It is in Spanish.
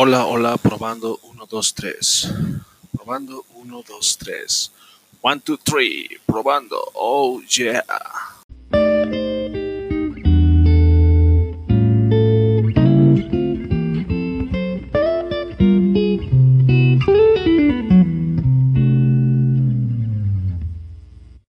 Hola, hola, probando 1, 2, 3. Probando 1, 2, 3. 1, 2, 3. Probando. Oh, yeah.